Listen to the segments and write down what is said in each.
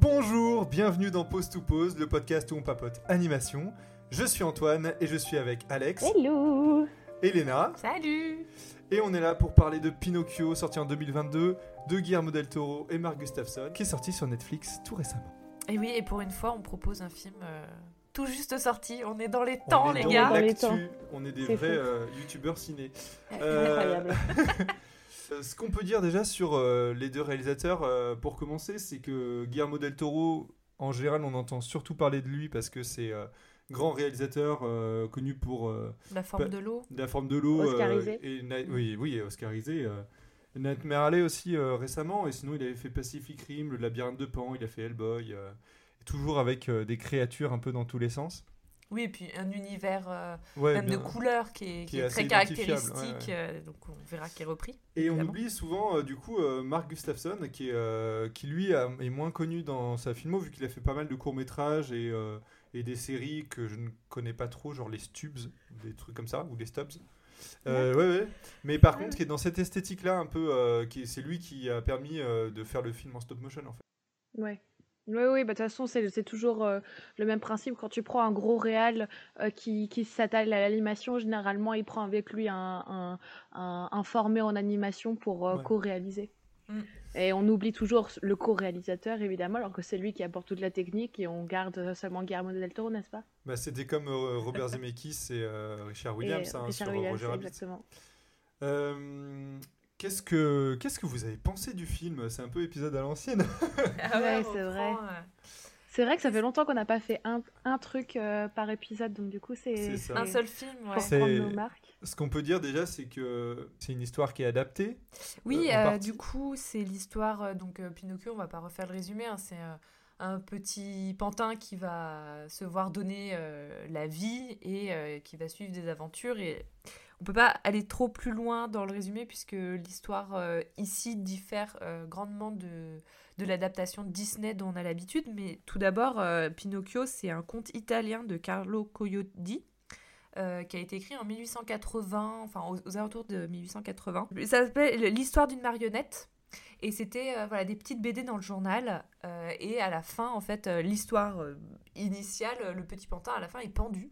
Bonjour, bienvenue dans Pause to Pause, le podcast où on papote animation. Je suis Antoine et je suis avec Alex, Hello Elena, Salut et on est là pour parler de Pinocchio, sorti en 2022, de Guillermo del Toro et Mark Gustafsson, qui est sorti sur Netflix tout récemment. Et oui, et pour une fois, on propose un film euh, tout juste sorti. On est dans les temps, on est les dans gars. Dans les temps. on est des vrais euh, youtubeurs ciné. Euh, Incroyable. Euh, Ce qu'on peut dire déjà sur euh, les deux réalisateurs, euh, pour commencer, c'est que Guillermo del Toro, en général, on entend surtout parler de lui parce que c'est euh, grand réalisateur euh, connu pour euh, La forme de l'eau. La forme de l'eau. euh, Oscarisé. et oui, oui, Oscarisé. euh, Nightmare Alley aussi euh, récemment, et sinon il avait fait Pacific Rim, Le Labyrinthe de Pan, il a fait Hellboy, euh, toujours avec euh, des créatures un peu dans tous les sens. Oui, et puis un univers euh, Ouais, même bien. de couleurs qui est, Qui qui est est assez très caractéristique. ouais, euh, donc on verra qui est repris. Et on oublie souvent euh, du coup euh, Mark Gustafsson qui, est, euh, qui lui a- est moins connu dans sa filmo vu qu'il a fait pas mal de courts métrages et, euh, et des séries que je ne connais pas trop, genre les Stubs, des trucs comme ça, ou les Stubs. Euh, ouais, ouais. Mais par contre, qui est dans cette esthétique-là, un peu, euh, qui c'est lui qui a permis euh, de faire le film en stop motion en fait. Ouais. Oui, oui, bah, de toute façon, c'est c'est toujours euh, le même principe. Quand tu prends un gros réal euh, qui, qui s'attelle à l'animation, généralement, il prend avec lui un, un, un- un formé en animation pour euh, Ouais. co-réaliser. Mm. Et on oublie toujours le co-réalisateur, évidemment, alors que c'est lui qui apporte toute la technique et on garde seulement Guillermo del Toro, n'est-ce pas? Bah, C'était comme euh, Robert Zemeckis et euh, Richard Williams Et hein, Richard sur Williams, Roger Rabbit. exactement. Euh, Qu'est-ce que qu'est-ce que vous avez pensé du film? C'est un peu épisode à l'ancienne. Ah Ouais, c'est vrai. euh, C'est vrai que ça fait longtemps qu'on n'a pas fait un, un truc euh, par épisode, donc du coup, c'est. Un seul film, ouais. pour prendre nos marques. Ce qu'on peut dire déjà, c'est que c'est une histoire qui est adaptée. Oui, Euh, euh, du coup, c'est l'histoire. donc, euh, Pinocchio, on va pas refaire le résumé. hein, c'est euh, un petit pantin qui va se voir donner euh, la vie et euh, qui va suivre des aventures. Et on peut pas aller trop plus loin dans le résumé puisque l'histoire euh, ici diffère euh, grandement de, de l'adaptation Disney dont on a l'habitude. Mais tout d'abord, euh, Pinocchio, c'est un conte italien de Carlo euh, qui a été écrit en 1880, enfin aux, alentours de 1880. Ça s'appelle L'histoire d'une marionnette. Et c'était voilà, des petites BD dans le journal. et à la fin, en fait, l'histoire initiale, le petit pantin, à la fin, est pendu.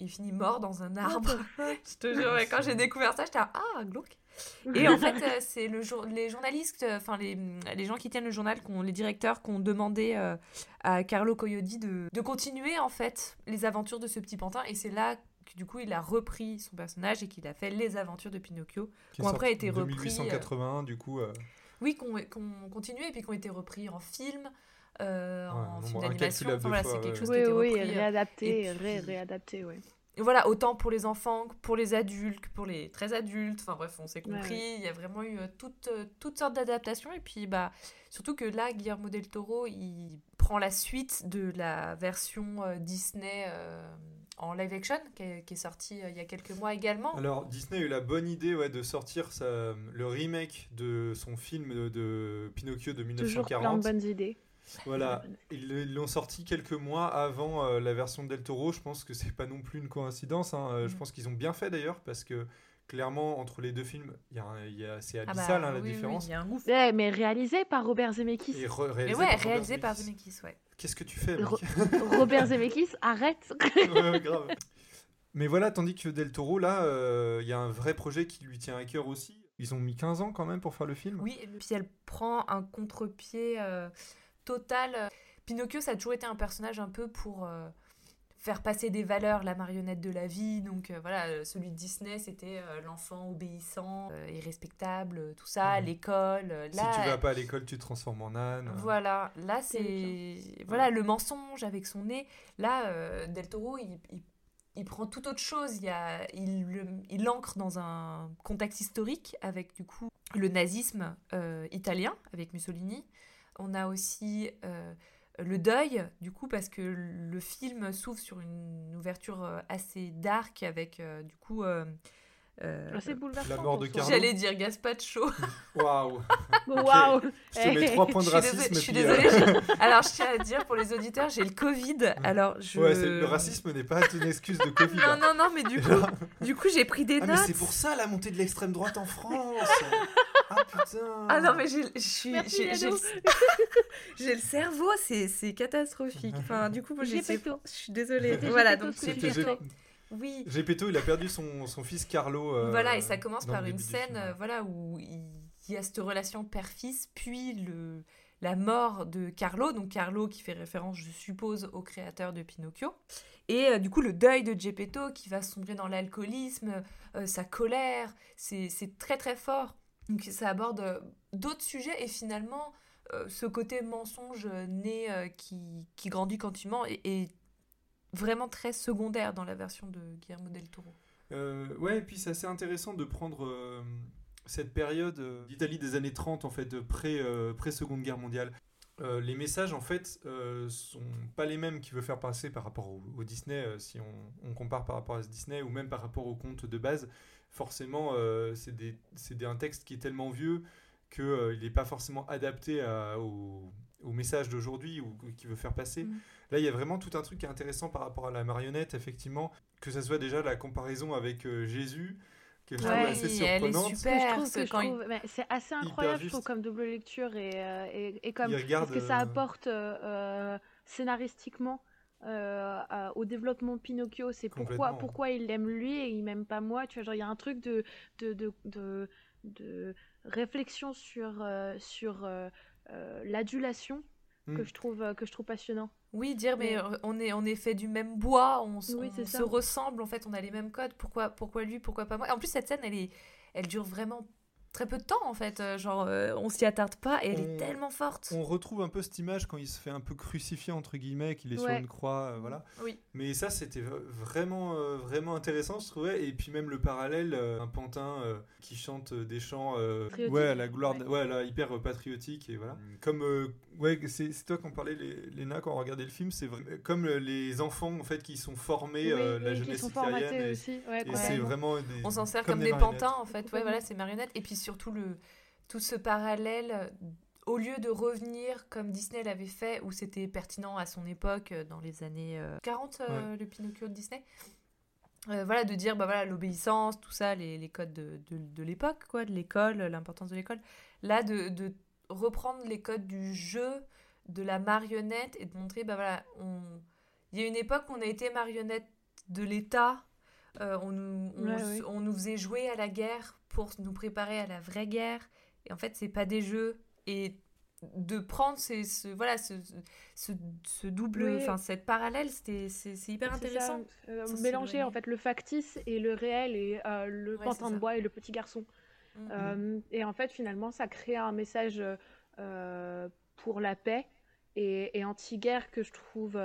Il finit mort dans un arbre. Je te jure, ouais, quand j'ai découvert ça, j'étais ah, glauque. Et en fait, euh, c'est le jour, les journalistes, euh, enfin les, les gens qui tiennent le journal, qu'on- les directeurs, qui ont demandé euh, à Carlo Collodi de, de continuer en fait les aventures de ce petit pantin. Et c'est là que du coup il a repris son personnage et qu'il a fait les aventures de Pinocchio. Qui Ont après été en repris, 1881, du coup. euh, Oui, qu'on qu'on continué et puis qui ont été repris en film, euh, Ouais, en film d'animation. Enfin voilà, c'est quelque ouais. chose qui Oui, a été oui, repris. euh, réadapté, et puis- ré- réadapté. Et voilà, autant pour les enfants que pour les adultes, que pour les très adultes. Enfin bref, on s'est compris. Ouais, Il y a vraiment eu euh, toutes, toutes sortes d'adaptations. Et puis, bah, surtout que là, Guillermo del Toro, il prend la suite de la version euh, Disney euh, en live action, qui est, qui est sortie euh, il y a quelques mois également. Alors Disney a eu la bonne idée ouais, de sortir sa- le remake de son film de, de Pinocchio de Toujours plein de 1940. bonnes idées. Voilà, ils l'ont sorti quelques mois avant euh, la version de Del Toro. Je pense que c'est pas non plus une coïncidence. hein. Euh, Je Mm. pense qu'ils ont bien fait d'ailleurs parce que clairement entre les deux films, il y a, y a- c'est Ah bah, abyssal hein, la oui, différence. il y a un gouffre. Ouais, mais réalisé par Robert Zemeckis. Et re- Mais réalisé ouais, par Robert réalisé par Zemeckis. Ouais. Qu'est-ce que tu fais, mec Ro- Robert Zemeckis, arrête Ouais, grave. Mais voilà, tandis que Del Toro, là, euh, il y a un vrai projet qui lui tient à cœur aussi. Ils ont mis 15 ans quand même pour faire le film. Oui, et puis elle prend un contre-pied euh, total. Pinocchio, ça a toujours été un personnage un peu pour euh, faire passer des valeurs, la marionnette de la vie. Donc euh, voilà, euh, celui de Disney, c'était euh, l'enfant obéissant euh, et respectable, euh, tout ça, Mhm. l'école. euh, Si Là, tu vas pas à l'école, tu te transformes en âne. voilà, là c'est voilà le mensonge avec son nez. Là, euh, Del Toro, il, il- il prend tout autre chose. Il, y a, il, le- il l'ancre dans un contexte historique avec du coup le nazisme euh, italien avec Mussolini. On a aussi euh, le deuil, du coup, parce que le film s'ouvre sur une ouverture euh, assez dark avec du coup. euh, euh, C'est bouleversant. La mort de. Carlo. J'allais dire Gaspacho. Waouh Waouh Je te mets trois points de Je suis racisme. désolée- je suis puis, euh, désolée. Alors, je tiens à dire pour les auditeurs, j'ai le Covid. Alors, je. Ouais, le racisme n'est pas une excuse de Covid. Non, hein. non, non, mais du coup, du coup j'ai pris des Ah, mais notes. c'est pour ça la montée de l'extrême droite en France Ah putain Ah non, mais j'ai je suis- Merci, j'ai le, j'ai le cerveau, c'est c'est catastrophique. Enfin, du coup, Gepetto. je suis désolée. Voilà, Gepetto, donc ce que c'est. Gepetto. Oui. Gepetto, il a perdu son, son fils Carlo. euh, Voilà, et ça commence par une scène euh, voilà, où il y a cette relation père-fils, puis le, la mort de Carlo, donc Carlo qui fait référence, je suppose, au créateur de Pinocchio. Et euh, du coup, le deuil de Geppetto qui va sombrer dans l'alcoolisme, euh, sa colère, c'est c'est très très fort. Donc ça aborde euh, d'autres sujets et finalement, euh, ce côté mensonge né euh, qui, qui grandit quand tu mens est, vraiment très secondaire dans la version de Guillermo del Toro. Euh, ouais, et puis c'est assez intéressant de prendre cette période d'Italie des années 30, en fait, de pré, pré-seconde guerre mondiale. Les messages, en fait, sont pas les mêmes qu'il veut faire passer par rapport au, Disney, si on, on compare par rapport à ce Disney, ou même par rapport au conte de base. Forcément, euh, c'est des- c'est des- un texte qui est tellement vieux qu'il n'est pas forcément adapté à- au, au message d'aujourd'hui ou qu'il veut faire passer. Mm. Là, il y a vraiment tout un truc qui est intéressant par rapport à la marionnette, effectivement, que ce soit déjà la comparaison avec euh, Jésus, qui est Ouais, assez elle est surprenante. ce- il- c'est assez incroyable, je trouve, comme double lecture et, euh, et, et comme parce que ça euh, apporte euh, euh, euh, au développement de Pinocchio. C'est pourquoi, pourquoi il l'aime lui et il m'aime pas moi. Tu vois, genre il y a un truc de de, de, de, de réflexion sur euh, sur euh, euh, l'adulation que Mm. je trouve euh, que je trouve passionnant. Oui, dire mais Mais- on est on est fait du même bois, on, Oui, on se ressemble en fait, on a les mêmes codes. Pourquoi pourquoi lui, pourquoi pas moi? En plus cette scène elle est elle dure vraiment très peu de temps en fait, euh, genre euh, on s'y attarde pas et elle est tellement forte. On retrouve un peu cette image quand il se fait un peu crucifié entre guillemets, qu'il est sur une croix, euh, voilà. Oui. Mais ça, c'était vraiment, euh, vraiment intéressant, je trouvais. Et puis même le parallèle, euh, un pantin euh, qui chante des chants, euh, Patriotiques. ouais, à la gloire, Ouais. ouais, là, hyper patriotique et voilà. Comme, euh, ouais, c'est c'est toi qu'on parlait, les- Léna, quand on regardait le film, c'est vrai- comme les enfants en fait qui sont formés, euh, Oui, la oui, qui jeunesse sont hitlérienne. formatés Et, aussi. Ouais, et c'est vraiment des, On s'en sert comme comme, des pantins en fait. Ouais, voilà, ces marionnettes et puis surtout le tout ce parallèle euh, au lieu de revenir comme Disney l'avait fait où c'était pertinent à son époque euh, dans les années euh, 40 euh, le Pinocchio de Disney. Euh, voilà, de dire bah voilà l'obéissance, tout ça, les, les codes de, de, de l'époque, quoi, de l'école, l'importance de l'école. Là, de, de reprendre les codes du jeu, de la marionnette et de montrer, bah voilà, on... il y a une époque où on a été marionnette de l'État, euh, on, nous, on, Ouais, s- oui. on nous faisait jouer à la guerre pour nous préparer à la vraie guerre, et en fait, c'est pas des jeux. Et de prendre ces, ce, voilà, ce, ce, ce double, Oui. enfin, cette parallèle, c'est, hyper intéressant. euh, mélanger en fait le factice et le réel et euh, le Ouais, pantin de bois et le petit garçon. Mhm. Euh, et en fait, finalement, ça crée un message pour la paix et, et anti-guerre que je trouve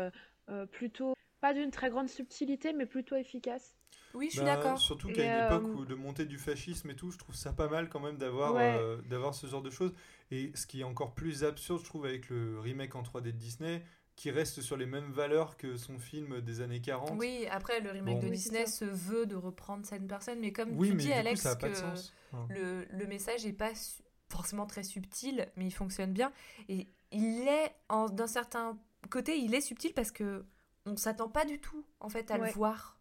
plutôt, pas d'une très grande subtilité, mais plutôt efficace. Oui, je suis Bah, d'accord. Surtout qu'à une euh, époque où de montée du fascisme et tout, je trouve ça pas mal quand même d'avoir Ouais. euh, d'avoir ce genre de choses. Et ce qui est encore plus absurde, je trouve, avec le remake en 3D de Disney, qui reste sur les mêmes valeurs que son film des années 40. Oui, après, le remake Bon. de Oui, Disney se veut de reprendre certaines personnes, mais comme Oui, tu mais dis, coup, Alex, ça pas. Enfin, le, le message n'est pas forcément très subtil, mais il fonctionne bien. Et il est, d'un certain côté, il est subtil parce que on s'attend pas du tout, en fait, à Ouais. le voir.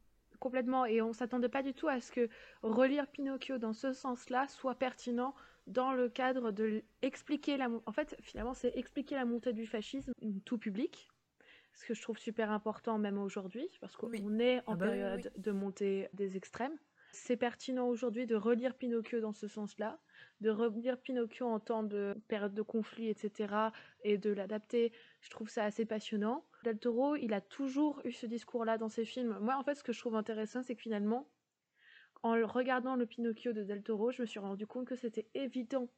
Complètement. Et on s'attendait pas du tout à ce que relire Pinocchio dans ce sens-là soit pertinent dans le cadre de expliquer la... En fait, finalement, c'est expliquer la montée du fascisme tout public. Ce que je trouve super important même aujourd'hui, parce qu'on Oui. est en Ah bah oui, période de montée des extrêmes. C'est pertinent aujourd'hui de relire Pinocchio dans ce sens-là, de relire Pinocchio en temps de période de conflit, etc., et de l'adapter. Je trouve ça assez passionnant. Del Toro, il a toujours eu ce discours-là dans ses films. Moi, en fait, ce que je trouve intéressant, c'est que finalement, en regardant le Pinocchio de Del Toro, je me suis rendu compte que c'était évident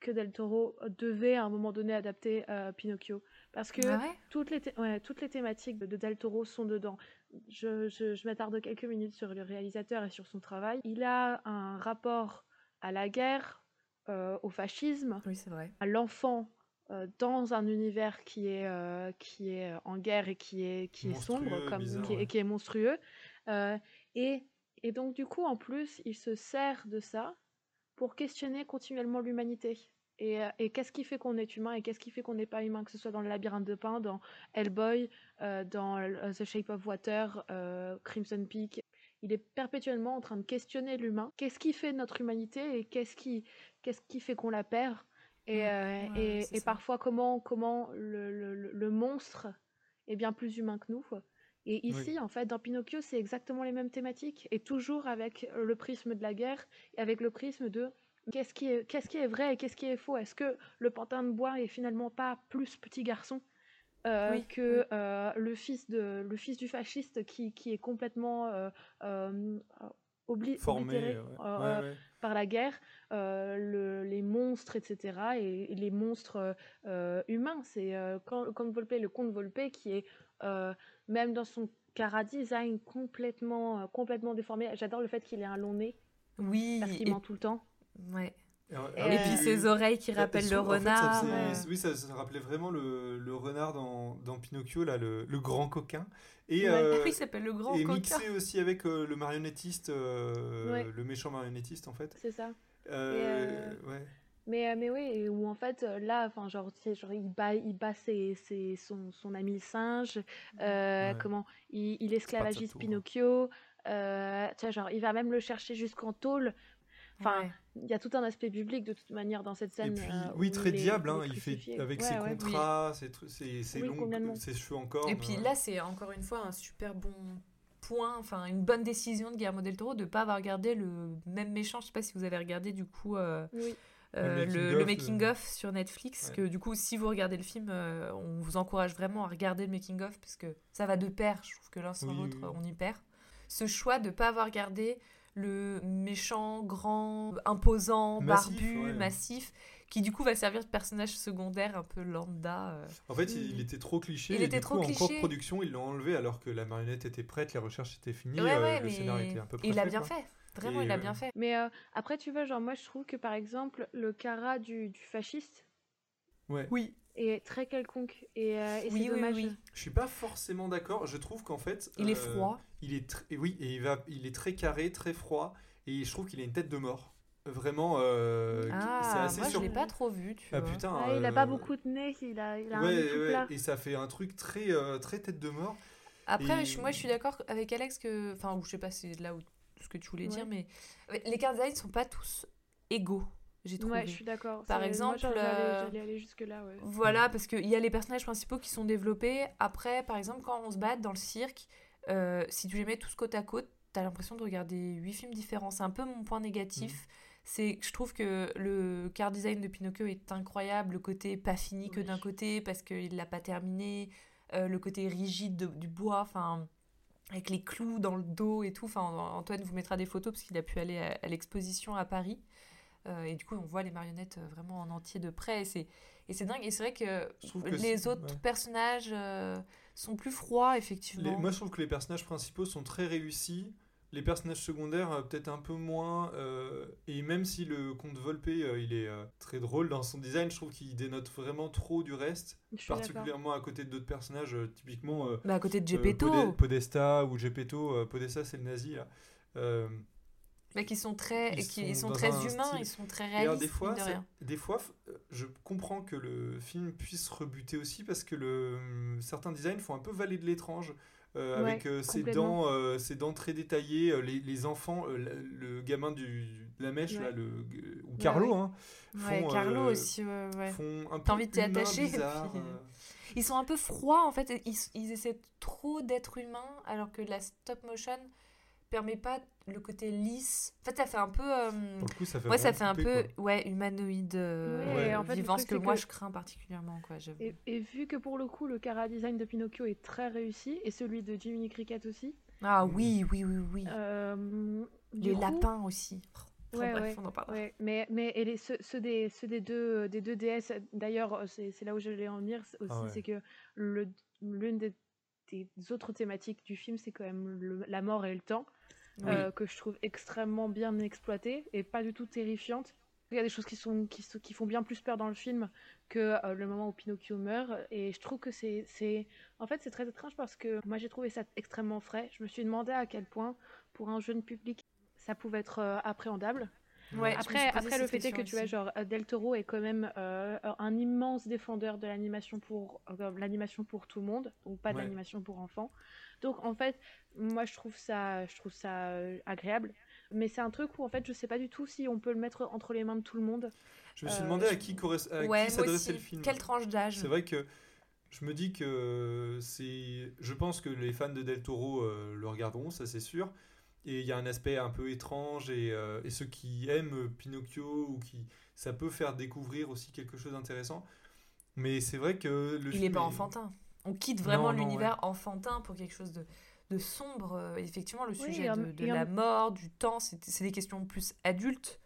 que Del Toro devait à un moment donné adapter euh, Pinocchio. Parce que Ah ouais? toutes, les ouais, toutes les thématiques de Del Toro sont dedans. Je, je- je m'attarde quelques minutes sur le réalisateur et sur son travail. Il a un rapport à la guerre, euh, au fascisme, Oui, c'est vrai. à l'enfant dans un univers qui est, euh, qui est en guerre et qui est, qui est sombre, comme, bizarre, qui, est- ouais. qui est monstrueux. Euh, et, et donc, du coup, en plus, il se sert de ça pour questionner continuellement l'humanité. Et, euh, et qu'est-ce qui fait qu'on est humain et qu'est-ce qui fait qu'on n'est pas humain, que ce soit dans le labyrinthe de pain, dans Hellboy, euh, dans euh, The Shape of Water, euh, Crimson Peak. Il est perpétuellement en train de questionner l'humain. Qu'est-ce qui fait notre humanité et qu'est-ce qui, qu'est-ce qui fait qu'on la perd et, euh, Ouais, et, parfois comment, comment le, le- monstre est bien plus humain que nous. Et ici, en fait, dans Pinocchio, c'est exactement les mêmes thématiques, et toujours avec le prisme de la guerre, et avec le prisme de qu'est-ce qui est, qu'est-ce qui est vrai et qu'est-ce qui est faux. Est-ce que le pantin de bois est finalement pas plus petit garçon euh, Oui, que oui. euh, le, fils de, le fils du fasciste qui, qui est complètement euh, euh, obli- Formé. oblitéré ouais. euh, Ouais, ouais. par la guerre, euh, le- les monstres, etc. Et, et les monstres euh, humains. C'est euh, quand- comme Volpe, le comte Volpe, qui est, euh, même dans son cara design, complètement, euh, complètement déformé. J'adore le fait qu'il ait un long nez, Oui, parce qu'il et, ment tout le temps. ouais. Et, Et et puis ses oreilles qui Et- rappellent et le fait, ça renard. faisait- oui, ça, ça rappelait vraiment le, le renard dans, dans Pinocchio, là, le, le grand coquin. Et, Ouais. euh, il s'appelle le grand et coquin. mixé aussi avec euh, le marionnettiste, euh, Ouais. le méchant marionnettiste en fait. C'est ça. Euh, ouais. Mais, mais oui, et où en fait, là, enfin, genre, il bat, il bat ses, ses- son, son ami le singe, euh, Ouais. comment, il, il esclavagise tour. Pinocchio, euh, genre, il va même le chercher jusqu'en tôle. Enfin, Ouais. il y a tout un aspect public de toute manière dans cette Et scène. puis, euh, oui, très diable, hein, il fait avec Ouais, ses ouais. contrats, ses, tru- ses, ses Oui, ses cheveux en corne. Et puis ouais. là, c'est encore une fois un super bon point, enfin une bonne décision de Guillermo del Toro de pas avoir regardé le même méchant. Je sais pas si vous avez regardé du coup euh, Oui. euh, Le le, making le of, making euh. of sur Netflix. Ouais. Que du coup, si vous regardez le film, euh, on vous encourage vraiment à regarder le making of parce que ça va de pair. Je trouve que l'un sans Oui, l'autre, oui, oui. on y perd. Ce choix de pas avoir regardé le méchant, grand, imposant, Massif, barbu, ouais. massif, qui du coup va servir de personnage secondaire un peu lambda. euh. En fait, il, il était trop cliché. Il et était du trop coup, en cliché. post-production, ils l'ont enlevé alors que la marionnette était prête, les recherches étaient finies, Ouais, euh, le scénario était un peu près il a bien quoi. fait. Vraiment, Et, il a euh, bien fait. Mais euh, après, tu vois, genre, moi, je trouve que par exemple, le cara du, du fasciste Ouais. Oui. Est très quelconque. Et, euh, et Oui, c'est oui, dommage. oui. Je suis pas forcément d'accord. Je trouve qu'en fait, Il est euh, froid. Il est très, oui, et il va, il est très carré, très froid, et je trouve qu'il a une tête de mort. Vraiment, euh, c'est Ah, assez moi, je sur- l'ai pas trop vu, tu Ah vois. putain. Ouais, il a euh, pas beaucoup de nez, il a, il a un ouais, nez tout ouais, plat. et ça fait un truc très, euh, très tête de mort. Après, Et- je- moi, je suis d'accord avec Alex que... Enfin, ou je sais pas si c'est là où ce que tu voulais dire, Ouais. mais ouais, les car design sont pas tous égaux, j'ai trouvé. Ouais, je suis d'accord. Par exemple, j'allais euh, j'allais aller jusque-là, ouais. Voilà, parce qu'il y a les personnages principaux qui sont développés. Après, par exemple, quand on se bat dans le cirque, euh, si tu les mets tous côte à côte, t'as l'impression de regarder huit films différents. C'est un peu mon point négatif. Mm. C'est que je trouve que le car design de Pinocchio est incroyable. Le côté pas fini que Oui. d'un côté parce qu'il l'a pas terminé. euh, le côté rigide de- du bois, enfin avec les clous dans le dos et tout. Enfin, Antoine vous mettra des photos parce qu'il a pu aller à, à l'exposition à Paris. Euh, et du coup, on voit les marionnettes euh, vraiment en entier de près. Et c'est, et c'est dingue. Et c'est vrai que, les autres ouais. personnages euh, sont plus froids, effectivement. Les- moi, je trouve que les personnages principaux sont très réussis. Les personnages secondaires, euh, peut-être un peu moins. euh, et même si le comte Volpe, euh, il est euh, très drôle dans son design, je trouve qu'il dénote vraiment trop du reste. Je suis d'accord. particulièrement à côté d'autres personnages, euh, typiquement euh, Bah, à côté de Gepetto, Pode- Podesta ou Gepetto. euh, Podesta, c'est le nazi. Là. Mais qui sont très, Ils qui sont très humains, style- ils sont très et alors, réalistes. des fois, de rien. des fois, euh, je comprends que le film puisse rebuter aussi parce que le, certains designs font un peu valer de l'étrange. euh, Ouais, avec euh, ses, dents, euh, ses dents très détaillées, euh, les, les enfants, le, gamin du, de la mèche, Ouais. là, le, ou Carlo, ouais. hein, font, Carlo aussi, font un peu envie de t'y humain, attacher, et bizarre. Ils sont un peu froids, en fait. Ils, ils essaient trop d'être humains, alors que la stop motion permet pas le côté lisse. En fait, ça fait un peu... euh, Pour le coup, ça fait Ouais, ça fait un peu quoi. ouais, humanoïde euh, Ouais, et en fait, le vivant, ce que moi je crains particulièrement. Quoi. Et, et vu que pour le coup, le cara design de Pinocchio est très réussi, et celui de Jiminy Cricket aussi, Ah oui, oui, oui, oui. euh, du Les coup- lapins aussi. Oh, Ouais, bref, ouais, on en parlera. Ouais, mais, mais et les, ceux, ceux des, ceux des, deux, des deux DS, d'ailleurs, c'est là où je voulais en venir c'est aussi, Ah ouais. c'est que l'une des, des autres thématiques du film, c'est quand même le- la mort et le temps, Oui. euh, que je trouve extrêmement bien exploitée et pas du tout terrifiante. Il y a des choses qui, sont, qui, font bien plus peur dans le film que euh, le moment où Pinocchio meurt. Et je trouve que c'est. c'est- En fait, c'est très étrange parce que moi, j'ai trouvé ça extrêmement frais. Je me suis demandé à quel point, pour un jeune public, ça pouvait être euh, appréhendable. Ouais, suis Après, le fait est que tu vois, aussi. genre, euh, Del Toro est quand même euh, un immense défendeur de l'animation pour euh, l'animation pour tout le monde, donc pas de Ouais. l'animation pour enfants. Donc en fait, moi je trouve ça, je trouve ça euh, agréable. Mais c'est un truc où en fait je sais pas du tout si on peut le mettre entre les mains de tout le monde. Je me suis Euh, demandé à qui, Ouais, s'adressait le film. Quelle tranche d'âge? C'est vrai que je me dis que c'est. Je pense que les fans de Del Toro euh, le regarderont, ça c'est sûr. Et il y a un aspect un peu étrange et, euh, et ceux qui aiment Pinocchio ou qui. Ça peut faire découvrir aussi quelque chose d'intéressant. Mais c'est vrai que le Il film. n'est pas enfantin. On quitte vraiment l'univers enfantin pour quelque chose de, de sombre. Euh, Effectivement, le Oui, sujet de, de et en- la mort, du temps, c'est c'est des questions plus adultes,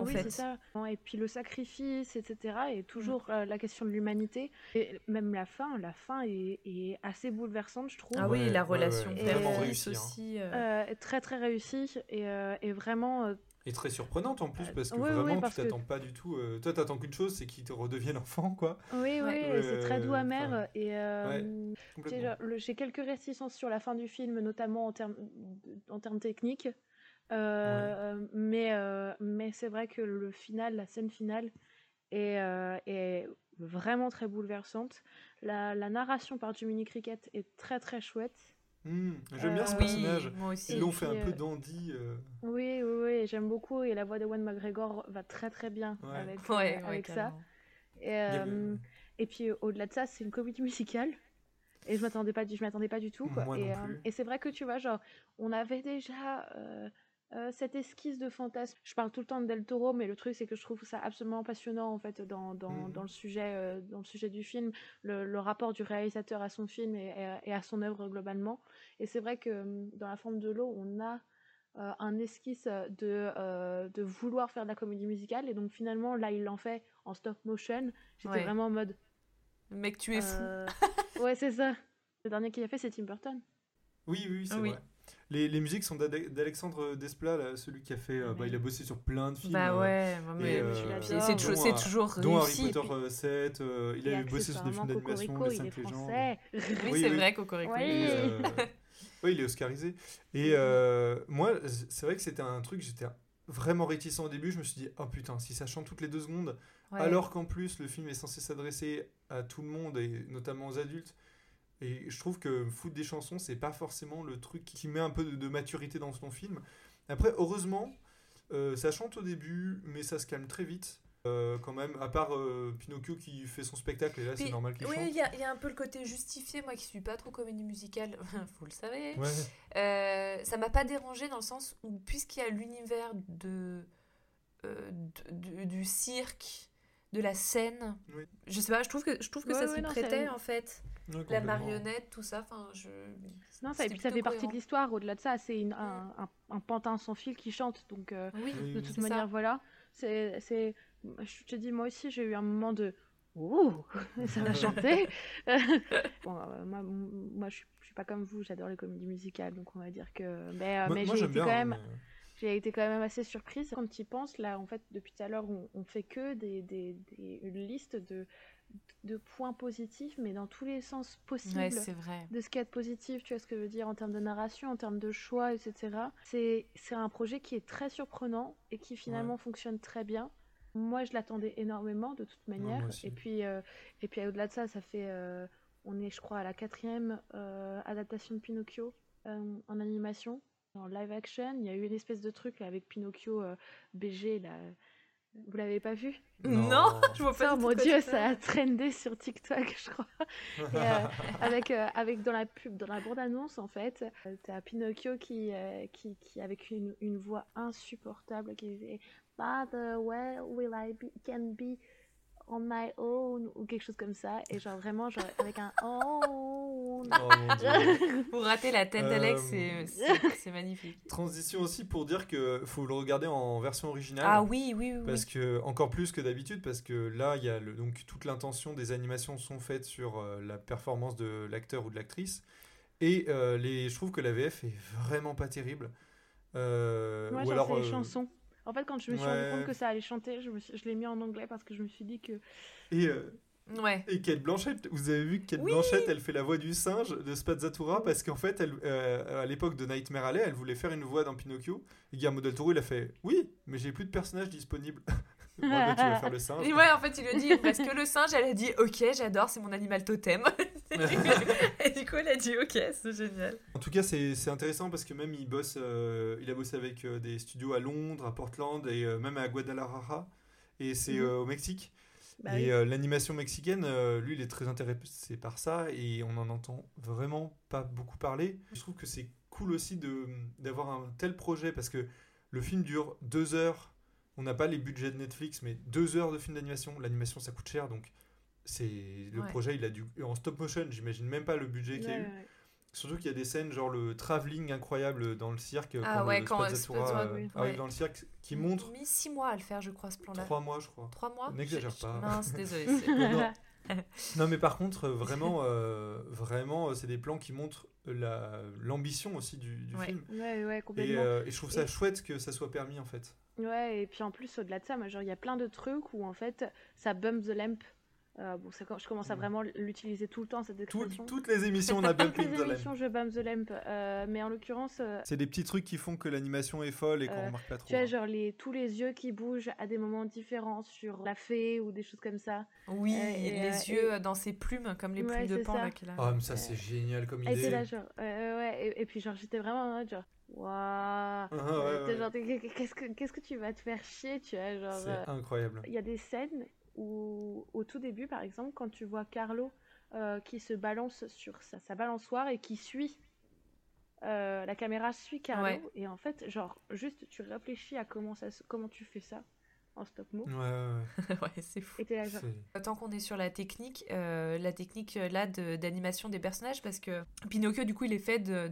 en oui, fait. c'est ça. Et puis le sacrifice, etc. Et toujours euh, la question de l'humanité. Et même la fin, la fin est, est assez bouleversante, je trouve. Ah oui, Ouais, la ouais, relation ouais, père-fils vraiment réussi, hein. aussi. euh, Euh, très très réussi et, euh, et vraiment euh, Et très surprenante en plus, parce que oui, oui, vraiment, parce tu que- t'attends pas du tout. euh, Toi, t'attends qu'une chose, c'est qu'il te redevienne enfant, quoi. oui oui Ouais. c'est très doux Ouais, amer enfin, et euh, j'ai quelques réticences sur la fin du film notamment en termes en termes techniques Euh, mais euh, mais c'est vrai que le final la scène finale est, euh, est vraiment très bouleversante la, la narration par Jiminy Cricket est très très chouette Hmm, J'aime bien ce oui, personnage. moi aussi. Ils l'ont fait un peu dandy. euh, oui oui oui j'aime beaucoup et la voix de Ewan McGregor va très très bien Ouais. avec, euh, ouais, avec ça. Et, euh, et puis au-delà de ça, c'est une comédie musicale. Et je m'attendais pas, du- je m'attendais pas du tout. Quoi. Moi et, euh, et c'est vrai que tu vois, genre, on avait déjà euh, cette esquisse de fantasme. Je parle tout le temps de Del Toro, mais le truc c'est que je trouve ça absolument passionnant en fait dans, dans, dans le sujet euh, dans le sujet du film, le, le rapport du réalisateur à son film et, et- et à son œuvre globalement. Et c'est vrai que dans La forme de l'eau, on a euh, un esquisse de, euh, de vouloir faire de la comédie musicale et donc finalement là il l'en fait en stop motion j'étais Ouais. vraiment en mode Mec, tu es fou. ouais c'est ça le dernier qu'il a fait c'est Tim Burton Oui, oui, oui, c'est Ah oui. vrai. Les, les musiques sont d'Alexandre Desplat, là, celui qui a fait. euh, Ah, bah, il a bossé sur plein de films. Bah euh, ouais, mais euh, c'est toujours, toujours Dont réussi. Harry Potter puis- euh, 7, euh, il a bossé sur des films d'animation, Les il est 5 légendes. Oui, Oui, c'est oui. vrai, Cocorico. Oui. Ouais, il est oscarisé. Et euh, moi, c'est vrai que c'était un truc, j'étais vraiment réticent au début. Je me suis dit, oh putain, si ça chante toutes les deux secondes, Ouais. alors qu'en plus le film est censé s'adresser à tout le monde et notamment aux adultes. Et je trouve que foutre des chansons, c'est pas forcément le truc qui met un peu de, de maturité dans son film. Après, heureusement, euh, ça chante au début, mais ça se calme très vite. Euh, quand même, à part euh, Pinocchio qui fait son spectacle, et là c'est normal qu'il Oui, chante. il y, a- il y a un peu le côté justifié, moi qui suis pas trop comédie musicale, vous le savez. Ouais. Euh, ça m'a pas dérangé dans le sens où, puisqu'il y a l'univers de, euh, de- du- du cirque, de la scène, Oui. je sais pas, je trouve que, je trouve que Ouais, ça ouais, s'y non, prêtait en fait. Ouais, La marionnette, tout ça, enfin, je. non ça, et puis ça fait partie de l'histoire au-delà de ça c'est un, un, un pantin sans fil qui chante donc euh, Oui, de toute ça. manière voilà c'est c'est je te dis moi aussi j'ai eu un moment de Ouh, ça va chanter. bon, euh, moi, moi je, suis, je suis pas comme vous, j'adore les comédies musicales, donc on va dire que. Mais, euh, Moi, mais moi, j'ai été bien. quand même, mais- j'ai été quand même assez surprise quand tu y penses. Là, en fait, depuis tout à l'heure, on, on fait que des, des, des- une liste de, de points positifs, mais dans tous les sens possibles Ouais, c'est vrai. de ce qu'il y a de positif, tu vois ce que je veux dire, en termes de narration, en termes de choix, etc. C'est c'est un projet qui est très surprenant et qui finalement fonctionne très bien. Moi, je l'attendais énormément de toute manière. et puis, euh, et puis au-delà de ça, ça fait, euh, on est, je crois, à la quatrième euh, adaptation de Pinocchio euh, en animation, en live action. Il y a eu une espèce de truc là, avec Pinocchio euh, BG là. Vous l'avez pas vu? Non, je vois pas. Tout mon dieu, ça a trendé sur TikTok, je crois. Et, euh, avec, euh, avec dans la pub, dans la bande-annonce, en fait, euh, t'as Pinocchio qui, euh, qui, qui, avec une, une voix insupportable, qui fait But uh, where will I be, can be on my own ou quelque chose comme ça. Et genre vraiment, genre avec un oh. Oh mon dieu. Pour rater la tête d'Alex, Euh, c'est- magnifique. Transition aussi pour dire que faut le regarder en version originale. Ah oui, oui, oui. oui. Parce que encore plus que d'habitude, parce que là, il y a le, donc toute l'intention des animations sont faites sur euh, la performance de l'acteur ou de l'actrice, et euh, les, je trouve que la VF est vraiment pas terrible. Euh, Moi, ou alors, c'est les euh, chansons. En fait, quand je me suis ouais. rendu compte que ça allait chanter, je, me suis- je l'ai mis en anglais parce que je me suis dit que. et, euh, Ouais. et Kate Blanchett, vous avez vu que Kate Oui. Blanchett, elle fait la voix du singe de Spazzatura parce qu'en fait, elle, euh, à l'époque de Nightmare Alley, elle voulait faire une voix dans Pinocchio. Et Guillermo del Toro, il a fait Oui, mais j'ai plus de personnages disponibles. Bon, bah, tu vas faire le singe. Et ouais, en fait, il le dit parce que le singe, elle a dit Ok, j'adore, c'est mon animal totem. et du coup, elle a dit ok, c'est génial. En tout cas, c'est intéressant parce que même il bosse, euh, il a bossé avec euh, des studios à Londres, à Portland et euh, même à Guadalajara. Et c'est Mhm. au Mexique. Bah et oui. l'animation mexicaine, lui, il est très intéressé par ça et on en entend vraiment pas beaucoup parler. Je trouve que c'est cool aussi d'avoir un tel projet parce que le film dure deux heures. On n'a pas les budgets de Netflix, mais deux heures de film d'animation. L'animation, ça coûte cher, donc c'est le Ouais. projet. Il a dû en stop motion. J'imagine même pas le budget qu'il y a Ouais, eu. ouais. Surtout qu'il y a des scènes genre le travelling incroyable dans le cirque Ah ouais, le quand Spazzatura, euh, arrive Ouais. dans le cirque qui montre ont mis six mois à le faire, je crois, ce plan-là. trois mois je crois. Trois mois N'exagère pas. Désolé. c'est- Non, non. Non mais par contre euh, vraiment euh, vraiment euh, c'est des plans qui montrent la l'ambition aussi du, du Ouais. film Ouais, ouais, et, complètement. euh, et je trouve ça Et- chouette que ça soit permis en fait. Ouais, et puis en plus, au-delà de ça, moi, genre, il y a plein de trucs où en fait, ça bump the lamp. Euh, bon, je commence à vraiment l'utiliser tout le temps, cette Tout- expression. toutes les émissions on a Toutes bumping les the lamp. émissions, je bump the lamp. Euh, mais en l'occurrence, euh, C'est des petits trucs qui font que l'animation est folle et qu'on Euh, remarque pas trop. tu vois, hein. genre les, tous les yeux qui bougent à des moments différents sur la fée ou des choses comme ça. Oui, Euh, et, les euh, yeux dans ses plumes, comme les Ouais, plumes de pan ça. là qu'elle a. Ah mais ça c'est génial comme Et idée. là, genre, euh, ouais, et, et puis genre, j'étais vraiment en mode, genre, waouh. Ah, ouais, ouais. qu'est-ce que qu'est-ce que tu vas te faire chier, tu vois, genre. C'est euh, incroyable. Il y a des scènes où, au tout début, par exemple, quand tu vois Carlo euh, qui se balance sur sa, sa balançoire et qui suit, euh, la caméra suit Carlo, Ouais. et en fait, genre, juste tu réfléchis à comment, ça, se- comment tu fais ça en stop mo, Ouais, ouais, ouais, c'est fou. et t'es là, ouais. genre, C'est- Tant qu'on est sur la technique, euh, la technique là de- d'animation des personnages, parce que Pinocchio, du coup, il est fait de,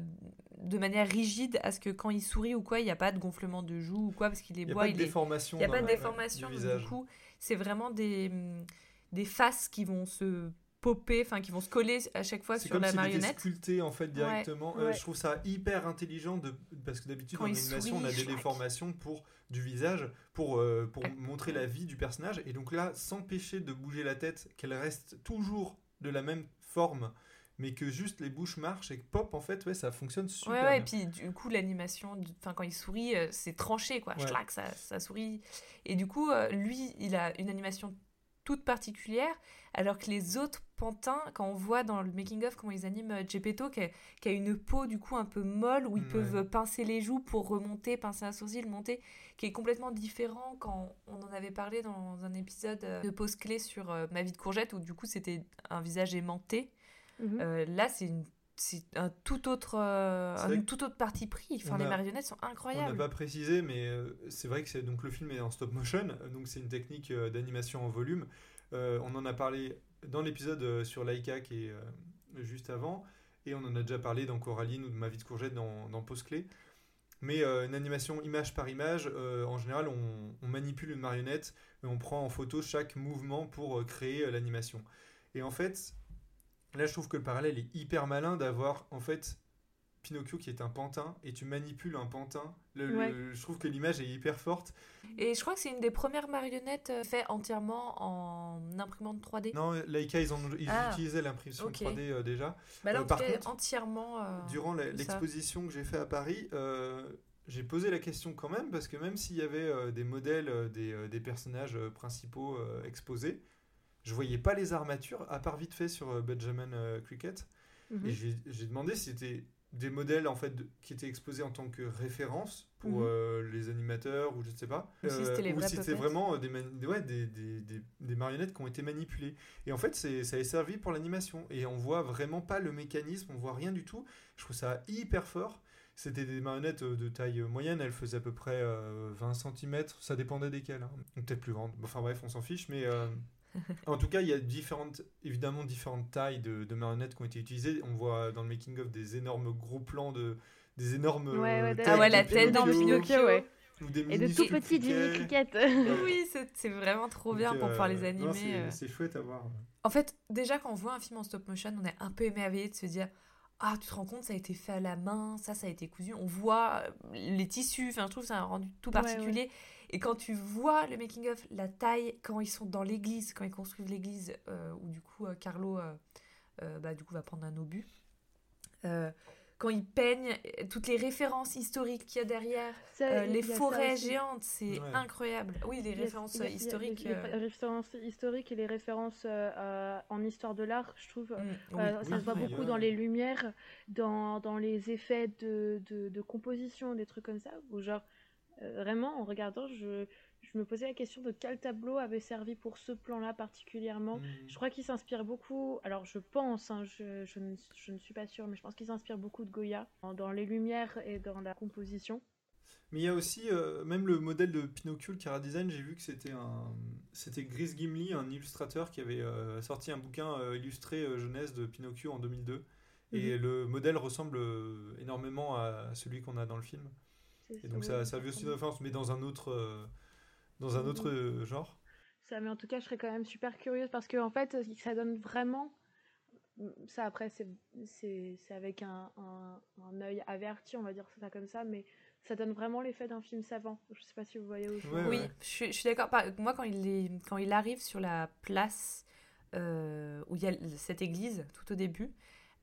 de manière rigide à ce que quand il sourit ou quoi, il n'y a pas de gonflement de joues ou quoi, parce qu'il est Il n'y a bois, pas de il est déformation. Il n'y a pas de déformation, du coup, c'est vraiment des, des faces qui vont se popper, enfin qui vont se coller à chaque fois sur comme la marionnette. sculpté en fait directement. Euh, Ouais. je trouve ça hyper intelligent de parce que d'habitude en animation on a des déformations pour du visage pour euh, pour Ah. montrer la vie du personnage et donc là s'empêcher de bouger la tête qu'elle reste toujours de la même forme mais que juste les bouches marchent et que pop en fait ouais ça fonctionne super Ouais, ouais, et bien. puis du coup, l'animation, enfin quand il sourit, euh, c'est tranché, quoi. Ouais. Schlac, ça, ça sourit. Et du coup, euh, lui, il a une animation toute particulière, alors que les autres pantins, quand on voit dans le making-of comment ils animent euh, Geppetto, qui a, qui a une peau du coup un peu molle, où ils Ouais. peuvent pincer les joues pour remonter, pincer un sourcil, monter, qui est complètement différent quand on en avait parlé dans un épisode de pause clé sur euh, Ma vie de courgette, où du coup c'était un visage aimanté. Mhm. Euh, là, c'est une c'est un tout autre euh, un tout autre parti pris enfin les a- marionnettes sont On n'a incroyables pas précisé, mais euh, c'est vrai que c'est donc le film est en stop motion, euh, donc c'est une technique euh, d'animation en volume. Euh, on en a parlé dans l'épisode euh, sur Laika qui est euh, juste avant, et on en a déjà parlé dans Coraline ou de Ma vie de courgette dans, dans Pause Clé. Mais euh, une animation image par image, euh, en général, on, on manipule une marionnette et on prend en photo chaque mouvement pour euh, créer euh, l'animation. Et en fait, là, je trouve que le parallèle est hyper malin d'avoir en fait Pinocchio qui est un pantin et tu manipules un pantin. Le- le- Ouais. je trouve que l'image est hyper forte. et je crois que c'est une des premières marionnettes euh, fait entièrement en imprimante 3D Non, Laika, ils, ont, ils Ah, utilisaient l'impression ok. 3D euh, déjà. bah là euh, on par contre, entièrement euh, Durant l'exposition que j'ai fait à Paris, j'ai posé la question quand même, parce que même s'il y avait des modèles des, des personnages principaux exposés, je voyais pas les armatures, à part vite fait sur euh, Benjamin euh, Cricket. Mhm. Et j'ai demandé si c'était des modèles en fait de- qui étaient exposés en tant que référence pour Mhm. euh, les animateurs ou je ne sais pas Ou si c'était si vraiment des, des- ouais, des, des, des- des marionnettes qui ont été manipulées et en fait c'est ça est servi pour l'animation et on voit vraiment pas le mécanisme on voit rien du tout je trouve ça hyper fort c'était des marionnettes de taille moyenne, elles faisaient à peu près euh, 20 cm, ça dépendait desquelles, hein. Peut-être plus grandes. Enfin bref, on s'en fiche, mais en tout cas, il y a différentes, évidemment différentes tailles de, de marionnettes qui ont été utilisées. On voit dans le making-of des énormes gros plans de des énormes Ouais, ouais, euh, de- Ah ouais, de la tête dans Pinocchio, ouais. ou des Et de tout petits Jimmy Cricket. Oui c'est c'est vraiment trop Donc, bien pour euh, pouvoir les animer c'est- euh. C'est chouette à voir. En fait, déjà quand on voit un film en stop motion, on est un peu émerveillé de se dire ah tu te rends compte ça a été fait à la main, ça ça a été cousu, on voit euh, les tissus, enfin je trouve ça a un rendu tout Ouais, particulier. Et quand tu vois le making of, la taille quand ils sont dans l'église, quand ils construisent l'église euh, où du coup euh, Carlo euh, euh, bah, du coup va prendre un obus. euh, quand quand il peigne, euh, toutes les références historiques qu'il y a derrière, Ça, euh, les forêts géantes, c'est Ouais. incroyable. Oui, les références a- historiques. Les, les références historiques et les références en histoire de l'art, je trouve. mm, euh, oui. ça oui, se voit oui, beaucoup ouais. dans les lumières, dans, dans les effets de, de, de composition, des trucs comme ça. Où genre, vraiment, en regardant, je, je me posais la question de quel tableau avait servi pour ce plan-là particulièrement. Mm. Je crois qu'il s'inspire beaucoup, alors je pense, hein, je, je, ne, je ne suis pas sûre, mais je pense qu'il s'inspire beaucoup de Goya dans, les lumières et dans la composition. Mais il y a aussi, euh, même le modèle de Pinocchio, le Cara Design, j'ai vu que c'était un, c'était Gris Gimli, un illustrateur qui avait euh, sorti un bouquin euh, illustré euh, jeunesse de Pinocchio en 2002. Et le modèle ressemble euh, énormément à celui qu'on a dans le film. Et donc ça, ça a vu aussi une référence, mais dans un autre, euh, dans un autre euh, genre? Ça, mais en tout cas, je serais quand même super curieuse parce que en fait, ça donne vraiment. Ça, après, c'est c'est c'est avec un, un, un œil averti, on va dire ça comme ça, mais ça donne vraiment l'effet d'un film savant. Je sais pas si vous voyez où je Ouais, Oui, je suis, d'accord. Moi, quand il, est, quand il arrive sur la place euh, où il y a cette église, tout au début,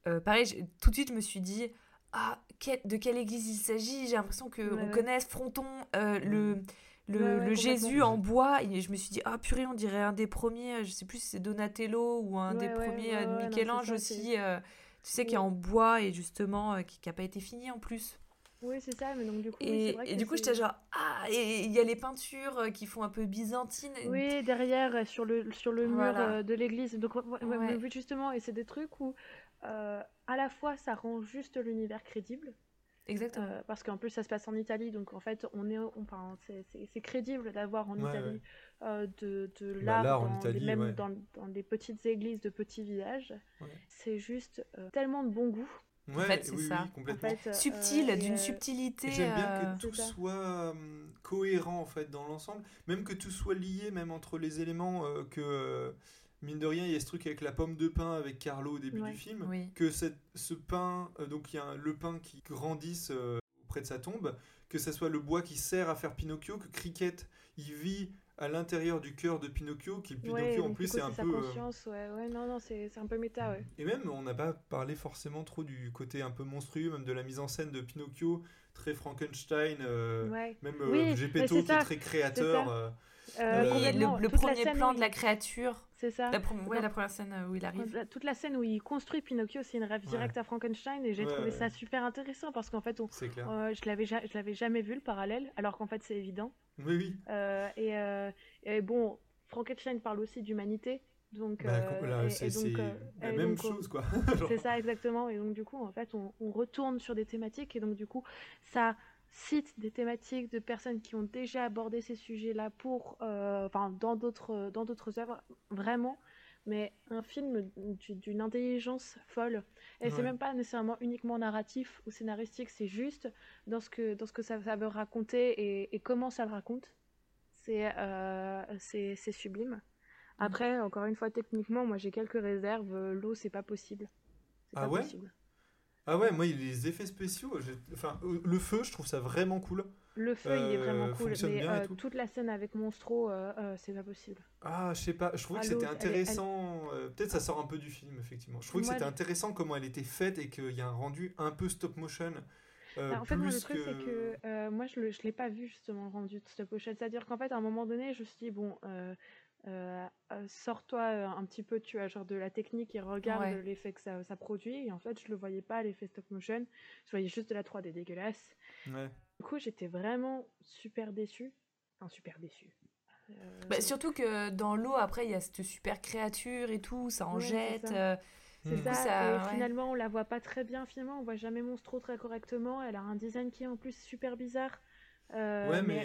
euh, pareil, tout de suite, je me suis dit, ah, de quelle église il s'agit? J'ai l'impression qu'on Ouais, ouais. connaît fronton, euh, le, le, Ouais, ouais, le. Jésus en bois. Et je me suis dit, ah, purée, on dirait un des premiers, euh, je sais plus si c'est Donatello ou un des premiers euh, Michel-Ange aussi. euh, tu sais, qui est Oui. en bois et justement, qui n'a pas été fini en plus. Oui, c'est ça, mais donc du coup, Et, vrai et que du coup, j'étais genre, ah, et il y a les peintures euh, qui font un peu byzantines. Oui, derrière, euh, sur le, sur le mur Voilà. euh, de l'église. Donc, ouais, ouais, mais justement, et c'est des trucs où, euh, à la fois, ça rend juste l'univers crédible, Exactement. euh, parce qu'en plus, ça se passe en Italie, donc en fait, on est, on- enfin, c'est- c'est c'est crédible d'avoir en Ouais, Italie euh, de, de Bah, l'art, en Italie, même ouais. dans, dans des petites églises de petits villages. Ouais. C'est juste euh, tellement de bon goût. Ouais, fait, c'est oui, ça. oui, En complètement. fait, euh, Subtil, et, d'une euh, subtilité. Et J'aime bien euh, que tout c'est ça. soit cohérent en fait dans l'ensemble, même que tout soit lié, même entre les éléments euh, que euh, mine de rien il y a ce truc avec la pomme de pain avec Carlo au début Ouais. du film, Oui. que cette- ce pain, euh, donc il y a un- le pain qui grandisse euh, auprès de sa tombe, que ça soit le bois qui sert à faire Pinocchio, que Cricket il vit à l'intérieur du cœur de Pinocchio, qui Pinocchio ouais, en plus c'est un sa peu euh, conscience, ouais, ouais, non, non, c'est c'est un peu méta, ouais. et même, on n'a pas parlé forcément trop du côté un peu monstrueux, même de la mise en scène de Pinocchio, très Frankenstein, euh, Ouais. même euh, Oui, c'est qui est très créateur. ça. euh, Euh, Oui, le, premier plan de la créature. C'est ça. La, ouais, Non. la première scène euh, où il arrive. Toute la scène où il construit Pinocchio, c'est une rêve Ouais. directe à Frankenstein et j'ai Ouais, trouvé ouais. ça super intéressant parce qu'en fait, on, euh, je l'avais ja- je l'avais jamais vu le parallèle, alors qu'en fait c'est évident. Oui, oui. Euh, et, euh, et bon, Frankenstein parle aussi d'humanité, donc Bah, euh, c'est euh, la et même donc, chose, quoi. C'est ça exactement. Et donc du coup, en fait, on, on retourne sur des thématiques et donc du coup, ça cite des thématiques de personnes qui ont déjà abordé ces sujets-là pour, euh, enfin, dans d'autres, dans d'autres œuvres, vraiment. Mais un film du- d'une intelligence folle. Et c'est Ouais. même pas nécessairement uniquement narratif ou scénaristique, c'est juste dans ce que, dans ce que ça, ça veut raconter et, et comment ça le raconte. C'est, euh, c'est, c'est sublime. Après, encore une fois, techniquement, moi j'ai quelques réserves. L'eau, c'est pas possible. C'est Ah pas ouais? possible. Ah ouais, moi, les effets spéciaux, enfin, euh, le feu, je trouve ça vraiment cool. Le feu, il est Euh, vraiment cool, mais euh, tout. toute la scène avec Monstro, euh, c'est pas possible. Ah, je sais pas, je trouvais Ah, que c'était elle est- elle- intéressant. Peut-être ça sort un peu du film, effectivement. Je trouvais que c'était intéressant comment elle était faite et qu'il y a un rendu un peu stop motion. euh, Bah, en fait, moi, le truc, c'est que euh, moi, je, je l'ai pas vu justement le rendu de stop motion. C'est-à-dire qu'en fait, à un moment donné, je me suis dit, bon, euh, euh, euh, sors-toi euh, un petit peu, tu vois, genre de la technique et regarde Ouais. l'effet que ça, ça produit. Et en fait, je le voyais pas, l'effet stop motion. Je voyais juste de la 3D dégueulasse. Ouais. Du coup, j'étais vraiment super déçue. Enfin, super déçue. Euh, Bah, surtout que dans l'eau, après, il y a cette super créature et tout, ça en Ouais, c'est jette. ça. euh, C'est ça, ça, et ouais. finalement on la voit pas très bien finalement, on voit jamais Monstro très correctement, elle a un design qui est en plus super bizarre. Euh, ouais, mais,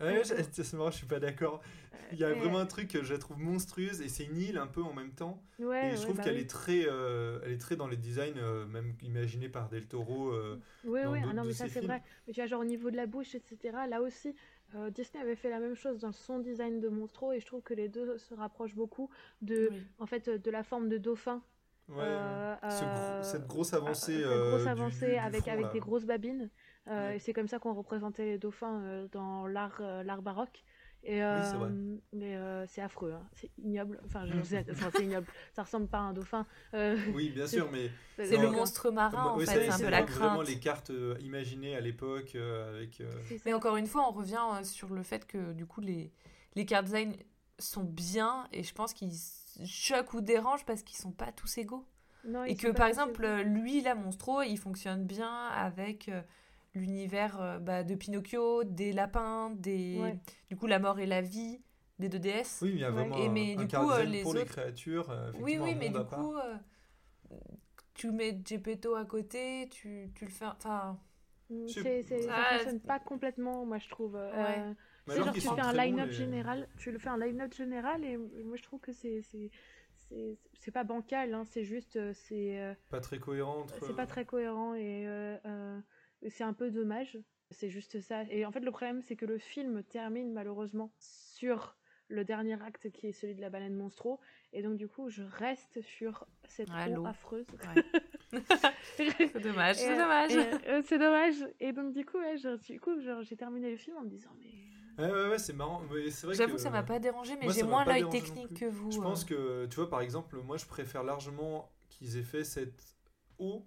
ouais. Ouais, c'est marrant, je suis pas d'accord. Il y a vraiment un truc que je la trouve monstrueuse et c'est une île un peu en même temps. ouais, et je ouais, trouve bah qu'elle oui. est très, euh, elle est très dans les designs, euh, même imaginés par Del Toro. euh, Oui, dans oui, ah non, mais ça c'est vrai. Mais tu vois, genre au niveau de la bouche, etc., là aussi, euh, Disney avait fait la même chose dans son design de Monstro, et je trouve que les deux se rapprochent beaucoup de, oui. en fait, de la forme de dauphin. ouais, Euh, ce gros- euh, cette grosse avancée. cette euh, grosse du- avancée du- du avec, front, avec là. des grosses babines. Euh, Ouais. Et c'est comme ça qu'on représentait les dauphins euh, dans l'art euh, l'art baroque. Et, euh, mais euh, c'est affreux, hein. c'est ignoble. Enfin, c'est ignoble. Ça ressemble pas à un dauphin. Euh, oui, bien sûr, mais c'est le monstre marin en fait. C'est un peu la crainte. Vraiment les cartes imaginées à l'époque avec. Mais encore une fois, on revient sur le fait que du coup les les cartes design sont bien et je pense qu'ils choquent ou dérangent parce qu'ils sont pas tous égaux. Non, et que par exemple, lui, la monstro, il fonctionne bien avec l'univers euh, bah, de Pinocchio, des lapins, des du coup la mort et la vie des deux déesses. Oui, il y a vraiment et, mais, un, du coup, euh, les pour les créatures. Euh, oui, oui, mais du coup, tu mets Gepetto à côté, tu, tu le fais. Enfin. Mm, c'est, ça fonctionne pas complètement, moi je trouve. Ouais. c'est genre tu fais un line-up général, tu le fais un line-up général et moi je trouve que c'est c'est pas bancal, hein, c'est juste c'est pas très cohérent. C'est pas très cohérent et c'est un peu dommage. C'est juste ça. Et en fait, le problème, c'est que le film termine malheureusement sur le dernier acte qui est celui de la baleine monstro. Et donc, du coup, je reste sur cette eau affreuse. c'est dommage, c'est dommage. Euh, c'est dommage. Et donc, du coup, du coup j'ai terminé le film en me disant, mais. Ouais, ouais, ouais c'est marrant. J'avoue que, ça m'a pas dérangé, mais j'ai moins l'œil technique que vous. Je pense euh. que, tu vois, par exemple, moi, je préfère largement qu'ils aient fait cette eau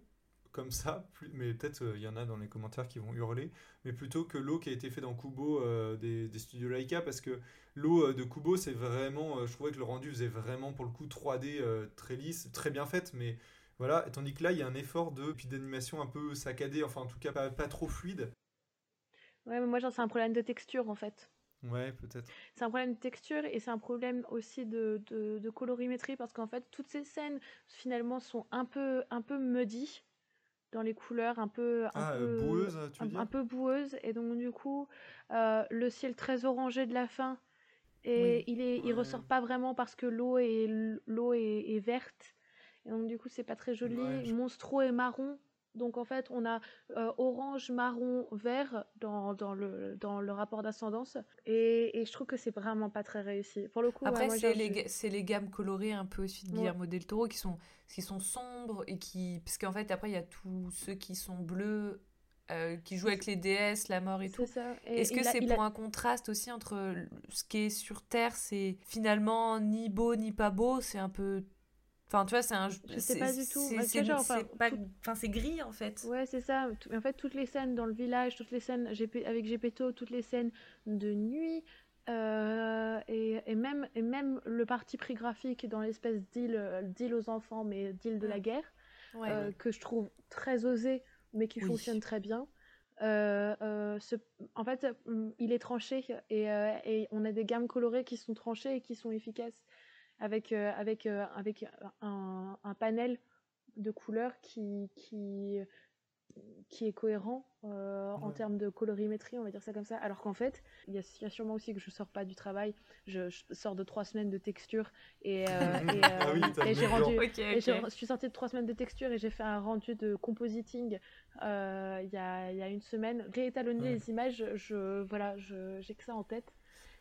comme ça, mais peut-être il euh, y en a dans les commentaires qui vont hurler, mais plutôt que l'eau qui a été fait dans Kubo euh, des, studios Laika, parce que l'eau euh, de Kubo, c'est vraiment, je trouvais que le rendu faisait vraiment pour le coup 3D très lisse, très bien faite, mais voilà, tandis que là, il y a un effort de puis d'animation un peu saccadé, enfin en tout cas pas, pas trop fluide. Ouais, mais moi, c'est un problème de texture en fait. Ouais, peut-être. C'est un problème de texture et c'est un problème aussi de, de, de colorimétrie parce qu'en fait, toutes ces scènes finalement sont un peu, un peu muddy dans les couleurs un peu un ah, peu boueuses, tu un, un, peu boueuses et donc du coup euh, le ciel très orangé de la fin. Et il est il ressort pas vraiment parce que l'eau est l'eau est, verte. Et donc du coup c'est pas très joli. Ouais, monstro et marron donc en fait, on a euh, orange, marron, vert dans, dans, le, dans le rapport d'ascendance. Et, et, je trouve que c'est vraiment pas très réussi. Pour le coup, Après, c'est les, les, gammes colorées un peu aussi de Guillermo del Toro qui sont, qui sont sombres et qui. Parce qu'en fait, après, il y a tous ceux qui sont bleus. Euh, qui jouent avec les déesses, la mort et tout. Est-ce que c'est pour un contraste aussi entre ce qui est sur Terre, c'est finalement ni beau ni pas beau, c'est un peu Enfin, tu vois, c'est un. Je sais pas du tout. C'est enfin, c'est gris en fait. Ouais, c'est ça. En fait, toutes les scènes dans le village, toutes les scènes avec Gepetto, toutes les scènes de nuit, euh, et, et, même, et même le parti pris graphique dans l'espèce d'île, d'île aux enfants, mais d'île de la guerre, euh, que je trouve très osé, mais qui fonctionne très bien. Euh, ce, en fait, il est tranché et, et, on a des gammes colorées qui sont tranchées et qui sont efficaces avec, euh, avec, euh, avec un, un, panel de couleurs qui, qui, qui est cohérent euh, en termes de colorimétrie, on va dire ça comme ça. Alors qu'en fait, il y, a sûrement aussi que je sors pas du travail, je, sors de trois semaines de texture et, et, ah j'ai rendu. je suis sortie de trois semaines de texture et j'ai fait un rendu de compositing il y, a, y, a, une semaine. Réétalonner les images, je voilà, j'ai que ça en tête.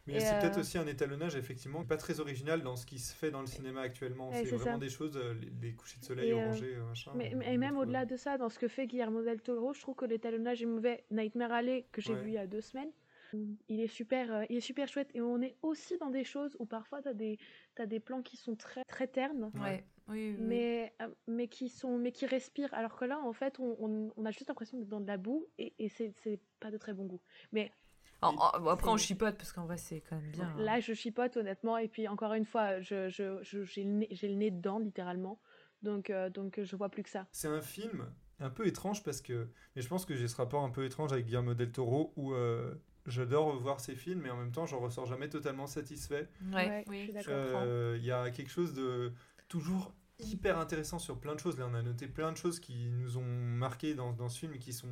Mais c'est peut-être euh, aussi un étalonnage, effectivement, pas très original dans ce qui se fait dans le cinéma actuellement. c'est vraiment des choses, euh, les, couchers de soleil euh, orangés, machin. Mais, et même au-delà de ça, dans ce que fait Guillermo del Toro, je trouve que l'étalonnage est mauvais. Nightmare Alley, que j'ai vu il y a deux semaines, il est super, il est super chouette. Et on est aussi dans des choses où parfois tu as des, as des plans qui sont très, très ternes. Ouais. Oui, mais, mais, qui sont, mais qui respirent. Alors que là, en fait, on, on, a juste l'impression d'être dans de la boue et, et c'est pas de très bon goût. Mais après, on chipote parce qu'en vrai, c'est quand même bien. Là, je chipote honnêtement. Et puis, encore une fois, j'ai je, je, le, nez, le nez dedans, littéralement. Donc, euh, donc je vois plus que ça. C'est un film un peu étrange parce que. Mais je pense que j'ai ce rapport un peu étrange avec Guillermo del Toro où. Euh, j'adore voir ses films, mais en même temps, j'en ressors jamais totalement satisfait. Ouais, oui, euh, Il y a quelque chose de toujours hyper intéressant sur plein de choses. Là, on a noté plein de choses qui nous ont marqué dans, dans ce film, qui sont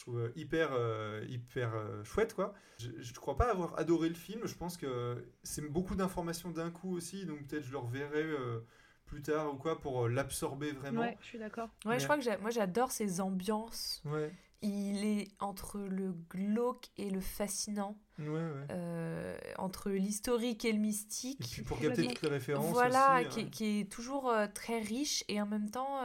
je trouve euh, hyper, euh, hyper euh, chouette, quoi. Je ne crois pas avoir adoré le film, je pense que c'est beaucoup d'informations d'un coup aussi, donc peut-être je le reverrai plus tard ou quoi pour l'absorber vraiment. Ouais, je suis d'accord. Ouais, je crois que moi j'adore ces ambiances. Ouais. Il est entre le glauque et le fascinant. Ouais, ouais. entre l'historique et le mystique. Et puis pour capter toutes les références. Voilà, aussi, qui, hein. qui, est toujours très riche et en même temps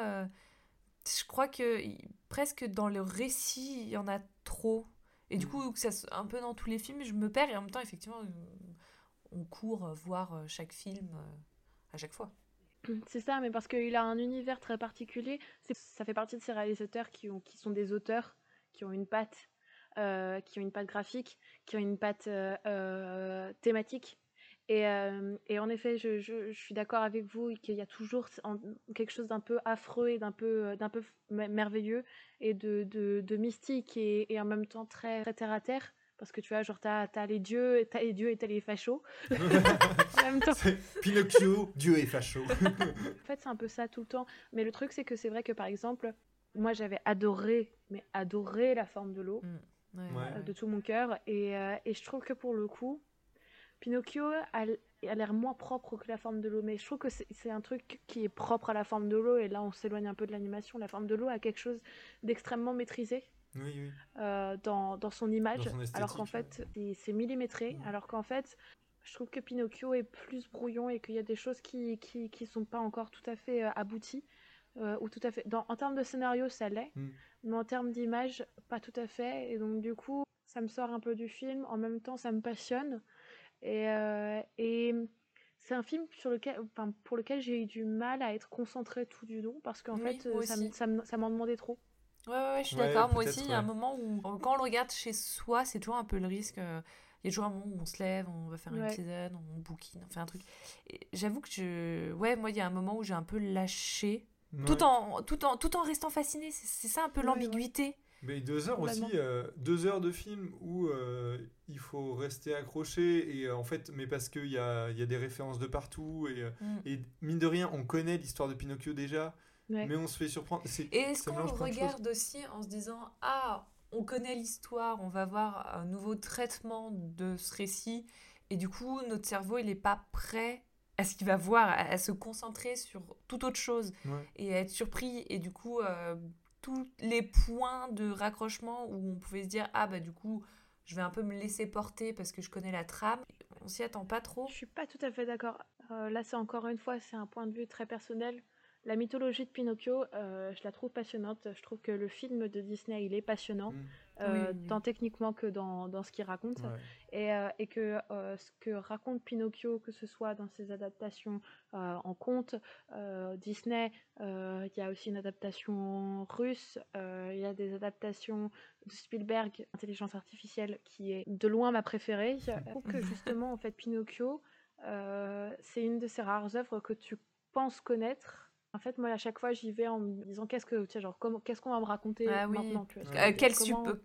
je crois que presque dans le récit, il y en a trop. Et du mm. coup, ça, un peu dans tous les films, je me perds et en même temps, effectivement, on court voir chaque film à chaque fois. C'est ça, mais parce qu'il a un univers très particulier. Ça fait partie de ces réalisateurs qui, ont, qui sont des auteurs, qui ont une patte, qui ont une patte graphique, qui ont une patte thématique. Et, et, en effet, je, je, je suis d'accord avec vous qu'il y a toujours quelque chose d'un peu affreux et d'un peu, d'un peu merveilleux et de, de, de mystique et, et, en même temps très, très terre à terre. Parce que tu vois, genre, t'as as les dieux, t'as les dieux et t'as les fachos. en même temps. Pinocchio, dieu et facho. en fait, c'est un peu ça tout le temps. Mais le truc, c'est que c'est vrai que par exemple, moi j'avais adoré, mais adoré la forme de l'eau. Mmh. de tout mon cœur. Et, et je trouve que pour le coup, Pinocchio a, l'air moins propre que la forme de l'eau, mais je trouve que c'est un truc qui est propre à la forme de l'eau, et là on s'éloigne un peu de l'animation. La forme de l'eau a quelque chose d'extrêmement maîtrisé. Euh, dans, dans, son image, alors qu'en fait c'est millimétré, alors qu'en fait je trouve que Pinocchio est plus brouillon et qu'il y a des choses qui, qui, qui sont pas encore tout à fait euh, abouties. Euh, ou tout à fait. Dans, en termes de scénario, ça l'est, mm. mais en termes d'image, pas tout à fait. Et donc, du coup, ça me sort un peu du film. En même temps, ça me passionne. Et, euh, et c'est un film sur lequel, enfin, pour lequel j'ai eu du mal à être concentré tout du long parce qu'en fait, euh, ça, m'en demandait trop. Ouais, ouais, je suis d'accord. Moi aussi, il y a un moment où, quand on le regarde chez soi, c'est toujours un peu le risque. Euh, il y a toujours un moment où on se lève, on va faire une tisane, on bouquine, on fait un truc. J'avoue que je. Ouais, moi, il y a un moment où j'ai un peu lâché. Tout, en, tout, en, tout en restant fasciné. C'est ça un peu l'ambiguïté. Mais deux heures aussi, euh, deux heures de film où euh, il faut rester accroché et euh, en fait, mais parce qu'il y a, y a des références de partout et, mm. et mine de rien, on connaît l'histoire de Pinocchio déjà, mais on se fait surprendre. Et est-ce qu'on regarde aussi en se disant ah on connaît l'histoire, on va voir un nouveau traitement de ce récit et du coup notre cerveau il n'est pas prêt à ce qu'il va voir, à, se concentrer sur toute autre chose et à être surpris et du coup tous les points de raccrochement où on pouvait se dire ah bah du coup je vais un peu me laisser porter parce que je connais la trame. On s'y attend pas trop. Je suis pas tout à fait d'accord. Euh, là c'est encore une fois c'est un point de vue très personnel. La mythologie de Pinocchio, euh, je la trouve passionnante. Je trouve que le film de Disney, il est passionnant, mm. euh, tant techniquement que dans, dans ce qu'il raconte. Et, euh, et, que ce que raconte Pinocchio, que ce soit dans ses adaptations en conte, Disney, il y a aussi une adaptation russe, il y a des adaptations de Spielberg, Intelligence artificielle, qui est de loin ma préférée. Je trouve que justement, en fait, Pinocchio, c'est une de ces rares œuvres que tu penses connaître en fait, moi, à chaque fois, j'y vais en me disant qu'est-ce que, tu sais, genre, qu'est-ce qu'on va me raconter ah maintenant à, quel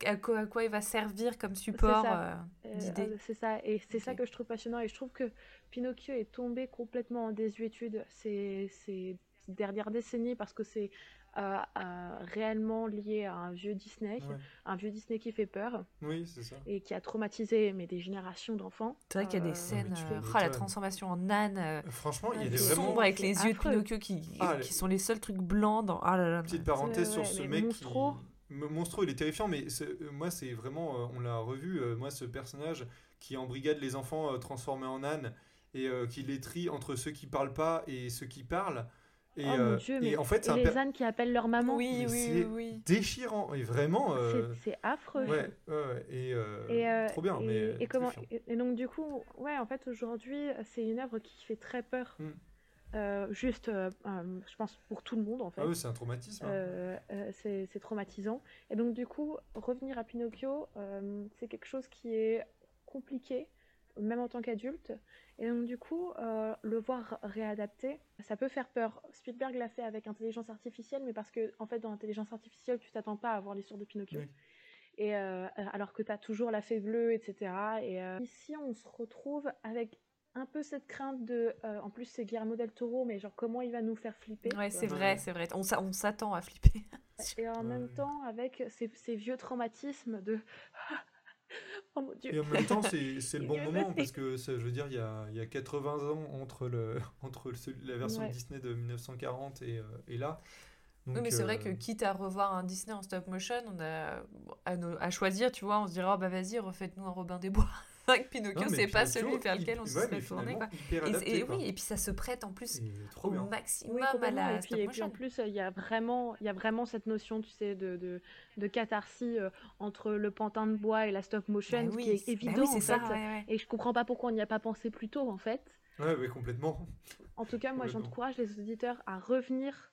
à, quoi, il va servir comme support euh, euh, d'idée. Euh, c'est ça, et c'est ça que je trouve passionnant. Et je trouve que Pinocchio est tombé complètement en désuétude ces, ces dernières décennies parce que c'est réellement lié à un vieux Disney, un vieux Disney qui fait peur. Oui, c'est ça. Et qui a traumatisé mais des générations d'enfants. C'est vrai qu'il y a des euh, scènes, euh, oh, la transformation en âne. Euh, Franchement, il y a des vraiment... avec les yeux de Pinocchio qui, ah, qui sont les seuls trucs blancs dans. Ah là là. Petite parenthèse sur ce mec. Monstro. Qui... Monstro, il est terrifiant, mais moi, c'est vraiment, on l'a revu, moi, ce personnage qui embrigade les enfants transformés en âne et qui les trie entre ceux qui parlent pas et ceux qui parlent. Et, oh mon euh, Dieu, mais en fait, et les ânes qui appellent leur maman. Oui, oui, oui. déchirant. Et vraiment. Euh, c'est affreux. Ouais, ouais, et, euh, trop bien. Et, mais et, comment, et, donc, du coup, ouais, en fait, aujourd'hui, c'est une œuvre qui fait très peur. Hmm. juste, je pense, pour tout le monde, en fait. Ah oui, c'est un traumatisme. Hein. c'est traumatisant. Et donc, du coup, revenir à Pinocchio, c'est quelque chose qui est compliqué, même en tant qu'adulte. Et donc du coup, euh, le voir réadapté, ça peut faire peur. Spielberg l'a fait avec intelligence artificielle, mais parce que en fait dans l'intelligence artificielle, tu t'attends pas à voir l'histoire de Pinocchio. Et euh, alors que tu as toujours la fée bleue, etc. Et euh, ici, on se retrouve avec un peu cette crainte de. en plus, c'est Guillermo del Toro, mais genre comment il va nous faire flipper. Ouais, c'est vrai, c'est vrai. On, s'attend à flipper. Et en même temps, avec ces, ces vieux traumatismes de Oh et en même temps, c'est le bon moment parce que ça, je veux dire, il y a, il y a 80 ans entre, le, entre la version Disney de 1940 et, euh, et là. oui, mais c'est vrai que euh, quitte à revoir un Disney en stop motion, on a à, à choisir, tu vois, on se dirait, oh, bah vas-y, refaites-nous un Robin des Bois. Vrai que Pinocchio, c'est pas celui vers lequel on se serait tourné. Et, oui, et puis ça se prête en plus au maximum à la et puis, et puis en plus, il y, a vraiment, il y a vraiment cette notion, tu sais, de, de, de catharsis euh, entre le pantin de bois et la stop motion, bah qui est bah évident en fait. Et je comprends pas pourquoi on n'y a pas pensé plus tôt en fait. Ouais, mais complètement. En tout cas, moi j'encourage les auditeurs à revenir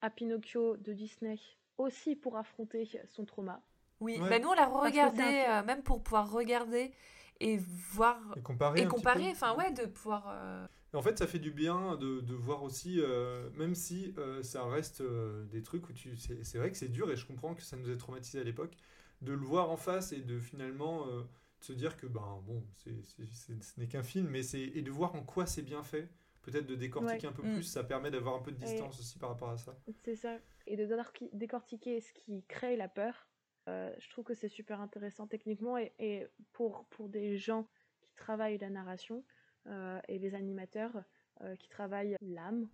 à Pinocchio de Disney aussi pour affronter son trauma. Oui, bah nous on l'a regardé, euh, même pour pouvoir regarder et voir et comparer, et comparer enfin ouais de pouvoir euh, en fait ça fait du bien de, de voir aussi euh, même si ça reste des trucs où tu c'est vrai que c'est dur et je comprends que ça nous a traumatisé à l'époque de le voir en face et de finalement se dire que ben bon c'est ce n'est qu'un film mais c'est et de voir en quoi c'est bien fait. Peut-être de décortiquer un peu mm. plus ça permet d'avoir un peu de distance aussi par rapport à ça. C'est ça. Et de décortiquer ce qui crée la peur euh, je trouve que c'est super intéressant techniquement et, pour, pour des gens qui travaillent la narration euh, et les animateurs euh, qui travaillent l'âme,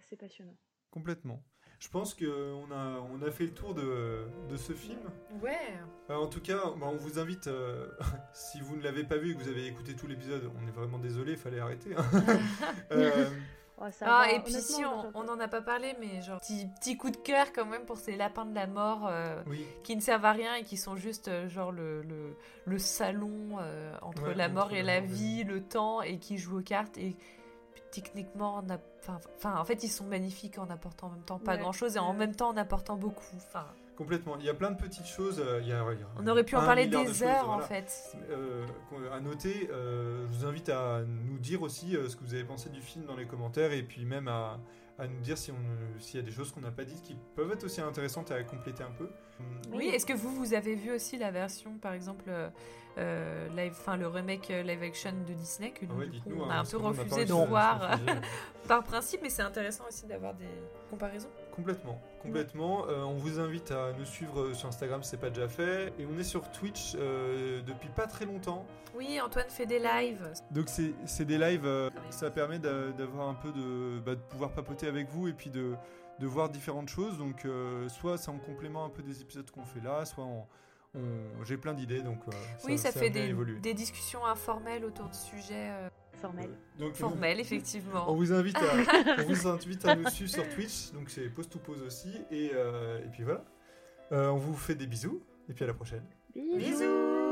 c'est passionnant. Complètement. Je pense qu'on a, on a fait le tour de, de ce film. Ouais. en tout cas, bah, on vous invite, si vous ne l'avez pas vu et que vous avez écouté tout l'épisode, on est vraiment désolé, il fallait arrêter. Hein. ah, et puis si on n'en a pas parlé, mais genre petit, petit coup de cœur quand même pour ces lapins de la mort euh, qui ne servent à rien et qui sont juste euh, genre le, le, le salon euh, entre la mort et la vie, le temps et qui jouent aux cartes et techniquement, enfin, en fait ils sont magnifiques en apportant en même temps pas grand chose et en même temps en apportant beaucoup. Enfin. Complètement. Il y a plein de petites choses. Il y a, On aurait pu en parler des heures en fait. Euh, à noter, euh, je vous invite à nous dire aussi euh, ce que vous avez pensé du film dans les commentaires et puis même à, à nous dire s'il y a des choses qu'on n'a pas dites qui peuvent être aussi intéressantes à compléter un peu. Oui, est-ce que vous, vous avez vu aussi la version, par exemple, euh, live, enfin le remake live action de Disney que nous, du coup, on a hein, un peu refusé de voir par principe, mais c'est intéressant aussi d'avoir des comparaisons. Complètement, complètement. Euh, on vous invite à nous suivre sur Instagram, c'est pas déjà fait, et on est sur Twitch euh, depuis pas très longtemps. Oui, Antoine fait des lives. Donc c'est des lives, euh, ça permet d'avoir un peu de, bah, de pouvoir papoter avec vous et puis de, de voir différentes choses. Donc soit c'est en complément un peu des épisodes qu'on fait là, soit j'ai plein d'idées. Donc oui, ça, fait des, des, discussions informelles autour de sujets. Formel. Donc, Formel, effectivement. On vous, invite à, on vous invite à nous suivre sur Twitch, donc c'est pause to pause aussi. Et, euh, et puis voilà. Euh, on vous fait des bisous, et puis à la prochaine. Bisous